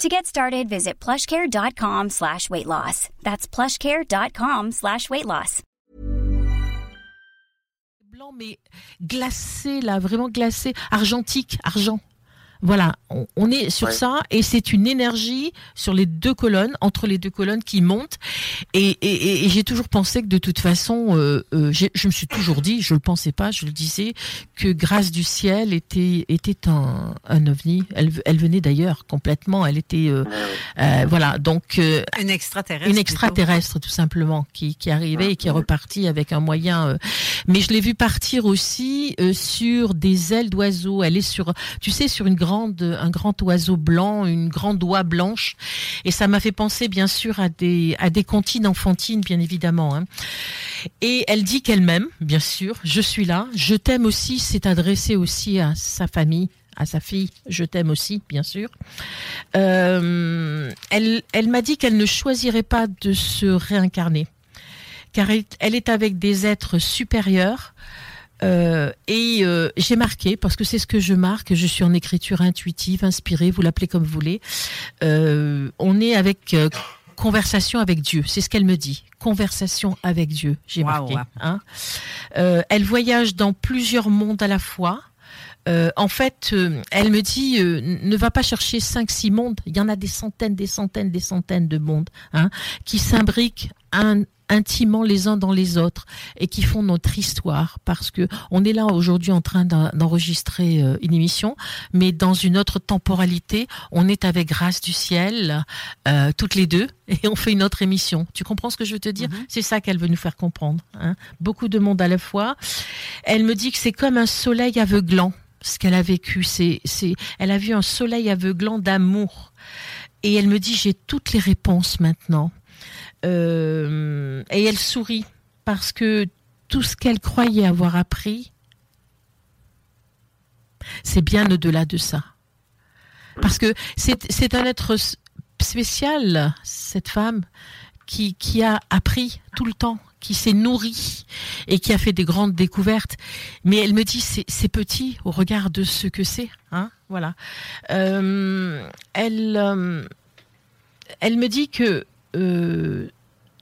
To get started, visit plushcare.com slash weight loss. That's plushcare.com slash weight loss. Blanc mais glacé là, vraiment glacé, argentique, argent. Voilà, on, on est sur Ouais. ça et c'est une énergie sur les deux colonnes, entre les deux colonnes qui monte. Et, et- et- et j'ai toujours pensé que de toute façon, euh, euh, je me suis toujours dit, je le pensais pas, je le disais, que Grâce du ciel était était un, un ovni. Elle, elle venait d'ailleurs complètement. Elle était euh, euh, voilà donc euh, Une extraterrestre. une plutôt. extraterrestre tout simplement qui, qui arrivait et qui est repartie avec un moyen. euh, mais je l'ai vue partir aussi euh, sur des ailes d'oiseau. Elle est sur, tu sais, sur une grande, un grand oiseau blanc, une grande oie blanche. Et ça m'a fait penser bien sûr à des, à comptines enfantines, bien évidemment. hein. Et elle dit qu'elle m'aime, bien sûr. Je suis là. Je t'aime aussi. C'est adressé aussi à sa famille à sa fille, je t'aime aussi, bien sûr. Euh, elle m'a dit qu'elle ne choisirait pas de se réincarner, car elle est avec des êtres supérieurs. Euh, et euh, j'ai marqué, parce que c'est ce que je marque, je suis en écriture intuitive, inspirée, vous l'appelez comme vous voulez. Euh, on est avec euh, conversation avec Dieu, c'est ce qu'elle me dit. Conversation avec Dieu, j'ai marqué. Hein. Euh, elle voyage dans plusieurs mondes à la fois. Euh, en fait, euh, elle me dit, euh, ne va pas chercher cinq, six mondes. Il y en a des centaines, des centaines, des centaines de mondes hein, qui s'imbriquent un- intimement les uns dans les autres et qui font notre histoire. Parce que on est là aujourd'hui en train d'en- d'enregistrer euh, une émission, mais dans une autre temporalité, on est avec grâce du ciel euh, toutes les deux et on fait une autre émission. Tu comprends ce que je veux te dire? C'est ça qu'elle veut nous faire comprendre. hein. Beaucoup de monde à la fois. Elle me dit que c'est comme un soleil aveuglant ce qu'elle a vécu. C'est, c'est, elle a vu un soleil aveuglant d'amour. Et elle me dit, j'ai toutes les réponses maintenant. Euh, et elle sourit parce que tout ce qu'elle croyait avoir appris, c'est bien au-delà de ça. Parce que c'est, un être spécial, cette femme, qui, qui a appris tout le temps, qui s'est nourrie et qui a fait des grandes découvertes. Mais elle me dit, c'est, c'est petit au regard de ce que c'est. Hein voilà. Euh, elle, euh, elle me dit que euh,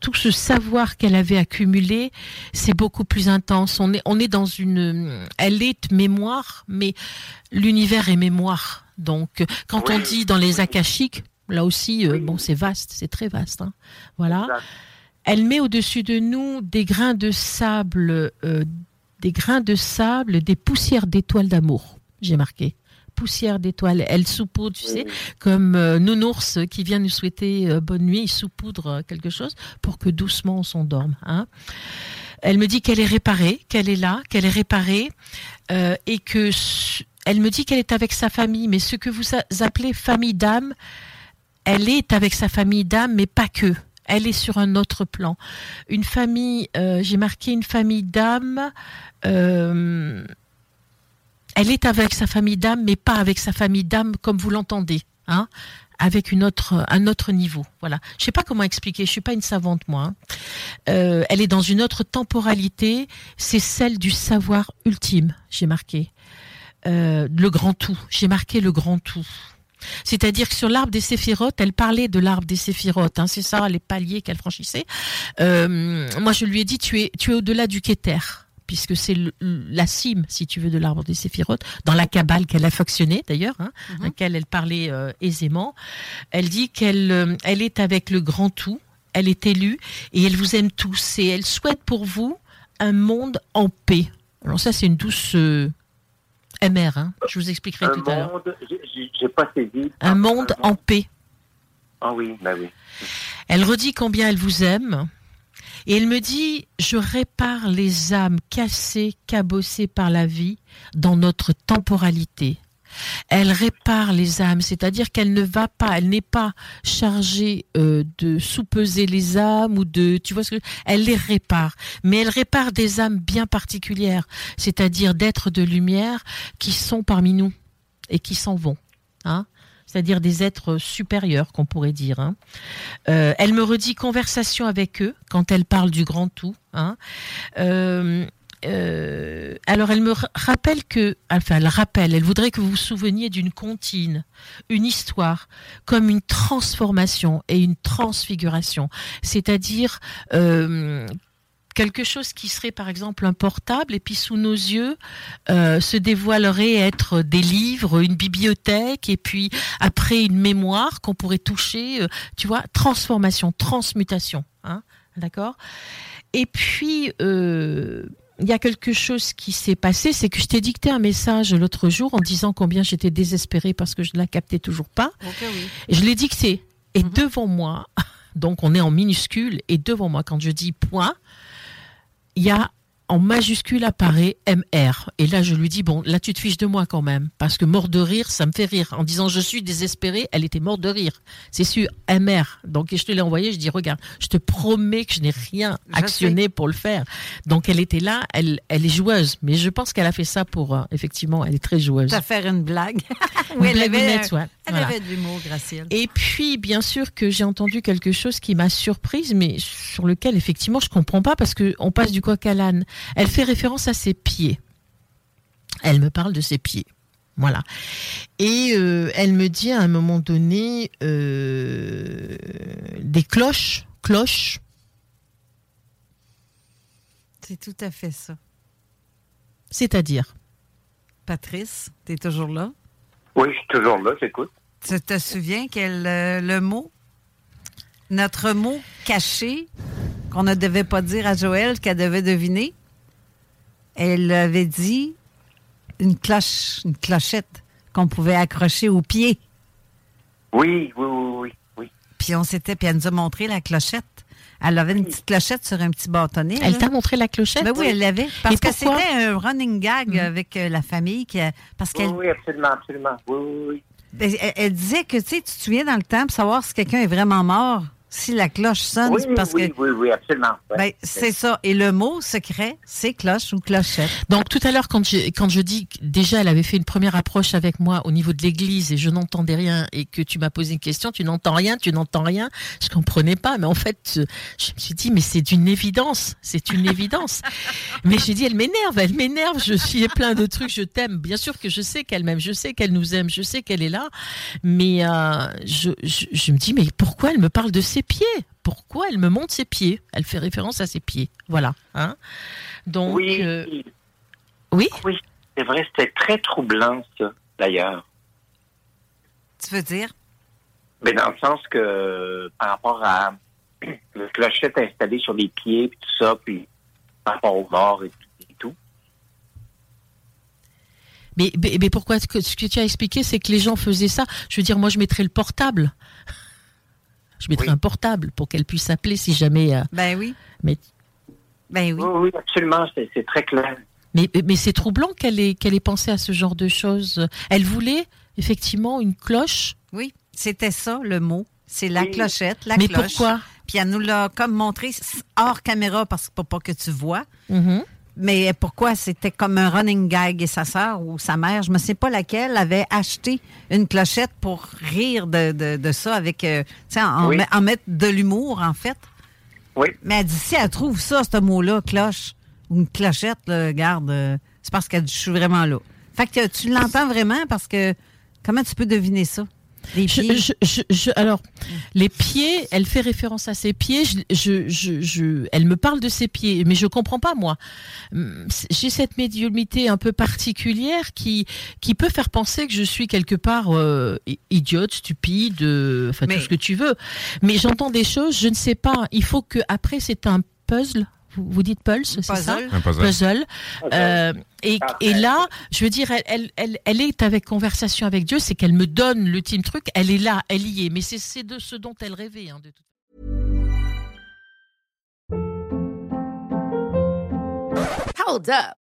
tout ce savoir qu'elle avait accumulé, c'est beaucoup plus intense. On est, on est dans une, elle est mémoire, mais l'univers est mémoire. Donc, quand on dit dans les akashiques, là aussi, euh, bon, c'est vaste, c'est très vaste. hein. Voilà. Exact. Elle met au-dessus de nous des grains de sable, euh, des grains de sable, des poussières d'étoiles d'amour. J'ai marqué. Poussière d'étoiles. Elle saupoudre, tu sais, comme euh, nounours qui vient nous souhaiter euh, bonne nuit, il saupoudre euh, quelque chose pour que doucement on s'endorme. Hein. Elle me dit qu'elle est réparée, qu'elle est là, qu'elle est réparée, euh, et que elle me dit qu'elle est avec sa famille, mais ce que vous appelez famille d'âme, elle est avec sa famille d'âme, mais pas que. Elle est sur un autre plan. Une famille, euh, j'ai marqué une famille d'âme. euh, elle est avec sa famille d'âme, mais pas avec sa famille d'âme comme vous l'entendez, hein, avec une autre, un autre niveau. Voilà. Je sais pas comment expliquer. Je suis pas une savante moi. hein. Euh, elle est dans une autre temporalité. C'est celle du savoir ultime. J'ai marqué Euh, le grand tout. J'ai marqué le grand tout. C'est-à-dire que sur l'arbre des séphirotes, elle parlait de l'arbre des séphirotes. Hein, c'est ça, les paliers qu'elle franchissait. Euh, moi, je lui ai dit, tu es, tu es au-delà du Kéter, puisque c'est la cime, si tu veux, de l'arbre des séphirotes, dans la cabale qu'elle a factionnée d'ailleurs, hein, laquelle elle parlait euh, aisément. Elle dit qu'elle euh, elle est avec le grand tout elle est élue et elle vous aime tous et elle souhaite pour vous un monde en paix. Alors ça, c'est une douce euh, MR, hein. je vous expliquerai Un tout à l'heure. monde, j'ai j'ai pas saisi. Un monde en paix. Ah oui, ben oui. Elle redit combien elle vous aime. Et elle me dit, je répare les âmes cassées, cabossées par la vie dans notre temporalité. Elle répare les âmes, c'est-à-dire qu'elle ne va pas, elle n'est pas chargée euh, de sous-peser les âmes ou de, tu vois ce que, elle les répare. Mais elle répare des âmes bien particulières, c'est-à-dire d'êtres de lumière qui sont parmi nous et qui s'en vont. Hein c'est-à-dire des êtres supérieurs, qu'on pourrait dire. hein. Euh, elle me redit conversation avec eux quand elle parle du grand tout. hein. Euh, euh, alors elle me ra- rappelle que, enfin elle rappelle, elle voudrait que vous vous souveniez d'une comptine, une histoire, comme une transformation et une transfiguration, c'est-à-dire quelque chose qui serait par exemple un portable et puis sous nos yeux euh, se dévoilerait être des livres, une bibliothèque et puis après une mémoire qu'on pourrait toucher, euh, tu vois, transformation, transmutation, hein, d'accord? Et puis euh, il y a quelque chose qui s'est passé, c'est que je t'ai dicté un message l'autre jour en disant combien j'étais désespérée parce que je ne la captais toujours pas. Oui. Je l'ai dicté. Et Mhm. devant moi, donc on est en minuscule, et devant moi, quand je dis point, il y a en majuscule apparaît MR. Et là, je lui dis, bon, là, tu te fiches de moi quand même. Parce que mort de rire, ça me fait rire. En disant, je suis désespérée, elle était morte de rire. C'est sûr, MR. Donc, et je te l'ai envoyé, je dis, regarde, je te promets que je n'ai rien actionné pour le faire. Donc, elle était là, elle, elle est joueuse. Mais je pense qu'elle a fait ça pour, euh, effectivement, elle est très joueuse. À faire une blague. Une oui, elle avait, blagounette, ouais. elle Voilà. avait de l'humour, Gracielle. Et puis, bien sûr que j'ai entendu quelque chose qui m'a surprise, mais sur lequel, effectivement, je comprends pas parce que on passe du coq à l'âne. Elle fait référence à ses pieds. Elle me parle de ses pieds. Voilà. Et euh, elle me dit à un moment donné euh, des cloches, cloches. C'est tout à fait ça. C'est-à-dire, Patrice, tu es toujours là? Oui, je suis toujours là, j'écoute. Tu te souviens quel euh, le mot, notre mot caché qu'on ne devait pas dire à Joël, qu'elle devait deviner? Elle avait dit une cloche, une clochette qu'on pouvait accrocher au pied. Oui, oui, oui, oui, oui. Puis on s'était, puis elle nous a montré la clochette. Elle avait une petite clochette sur un petit bâtonnet. elle là. t'a montré la clochette? Ben oui, elle l'avait. Parce Et que c'était un running gag Mhm. avec euh, la famille. Qui, a- parce Oui, qu'elle oui, absolument, absolument. Oui, oui, oui. ben, elle, elle disait que, tu sais, tu te souviens dans le temps, pour savoir si quelqu'un est vraiment mort, si la cloche sonne, Oui, c'est parce oui, que... oui, oui, absolument. ouais. Ben, c'est ça. Et le mot secret, c'est cloche ou clochette. Donc tout à l'heure, quand je, quand je dis que déjà elle avait fait une première approche avec moi au niveau de l'église et je n'entendais rien et que tu m'as posé une question, tu n'entends rien, tu n'entends rien, je comprenais pas. Mais en fait, euh, je me suis dit, mais c'est une évidence, c'est une évidence. mais j'ai dit, elle m'énerve, elle m'énerve, je suis plein de trucs, je t'aime. Bien sûr que je sais qu'elle m'aime, je sais qu'elle nous aime, je sais qu'elle est là. Mais euh, je, je, je me dis, mais pourquoi elle me parle de ses pieds Pourquoi elle me montre ses pieds? Elle fait référence à ses pieds. Voilà. Hein Donc, oui, euh, oui? oui, c'est vrai, c'était très troublant, ça, d'ailleurs. Tu veux dire? Mais dans le sens que, par rapport à le clochette installé sur les pieds, puis tout ça, puis par rapport aux morts et tout. et tout. Mais, mais, mais pourquoi ce que, ce que tu as expliqué, c'est que les gens faisaient ça? Je veux dire, moi, je mettrais le portable. Je mettrais Oui. un portable pour qu'elle puisse appeler si jamais. euh, Ben oui. mais Ben oui. Oui, oui, absolument, c'est très clair. mais, mais c'est troublant qu'elle ait, qu'elle ait pensé à ce genre de choses. Elle voulait effectivement une cloche. Oui. C'était ça, le mot. C'est la Oui. clochette, la mais cloche. pourquoi? Puis elle nous l'a comme montré hors caméra parce que pour pas que tu vois. Mhm. Mais pourquoi? C'était comme un running gag et sa sœur ou sa mère, je ne sais pas laquelle, avait acheté une clochette pour rire de, de, de ça avec, euh, tu sais, en, Oui. en mettre de l'humour en fait. Oui. Mais elle dit si elle trouve ça, ce mot-là, cloche ou une clochette, là, garde, euh, c'est parce qu'elle dit je suis vraiment là. Fait que tu l'entends vraiment parce que comment tu peux deviner ça? Les pieds. je- je- je- alors, les pieds, elle fait référence à ses pieds. Je, je, je, je- elle me parle de ses pieds, mais je comprends pas moi. Hum, J'ai cette médiumnité un peu particulière qui qui peut faire penser que je suis quelque part euh, idiote, stupide, euh, enfin Mais- tout ce que tu veux. Mais j'entends des choses, je ne sais pas. Il faut que après c'est un puzzle. Vous, vous dites pulse, c'est ça Puzzle. Un puzzle. puzzle. Euh, et, là, je veux dire, elle, elle, elle, elle est avec conversation avec Dieu, c'est qu'elle me donne l'ultime truc, elle est là, elle y est. Mais c'est c'est de ce dont elle rêvait. hein, de toute Hold up.